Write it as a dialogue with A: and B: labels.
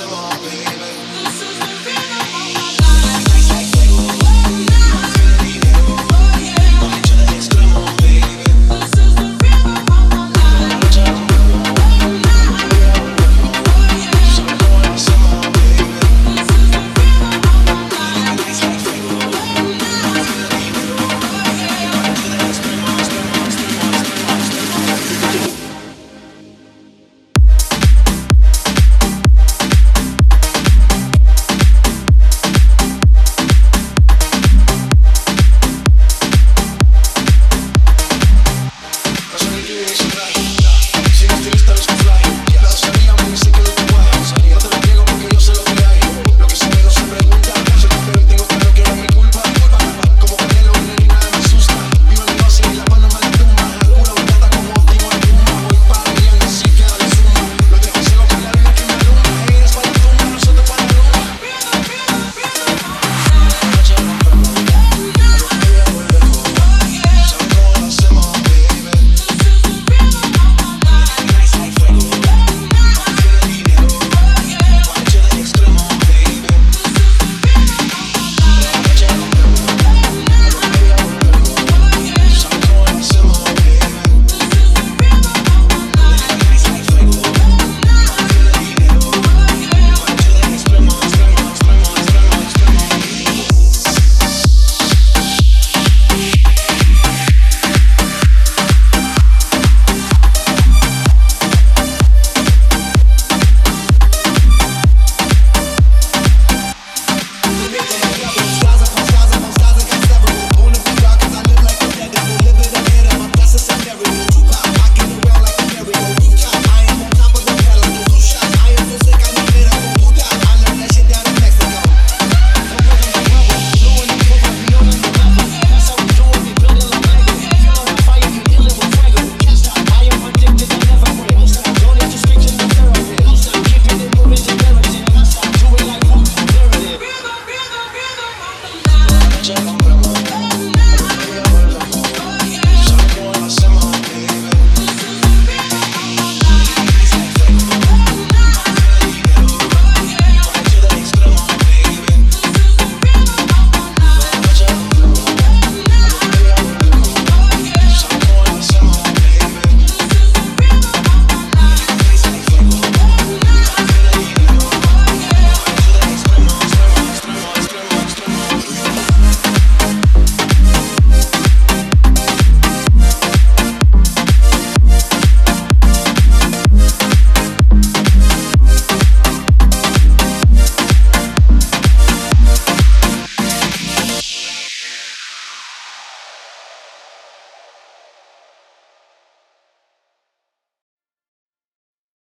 A: impossible.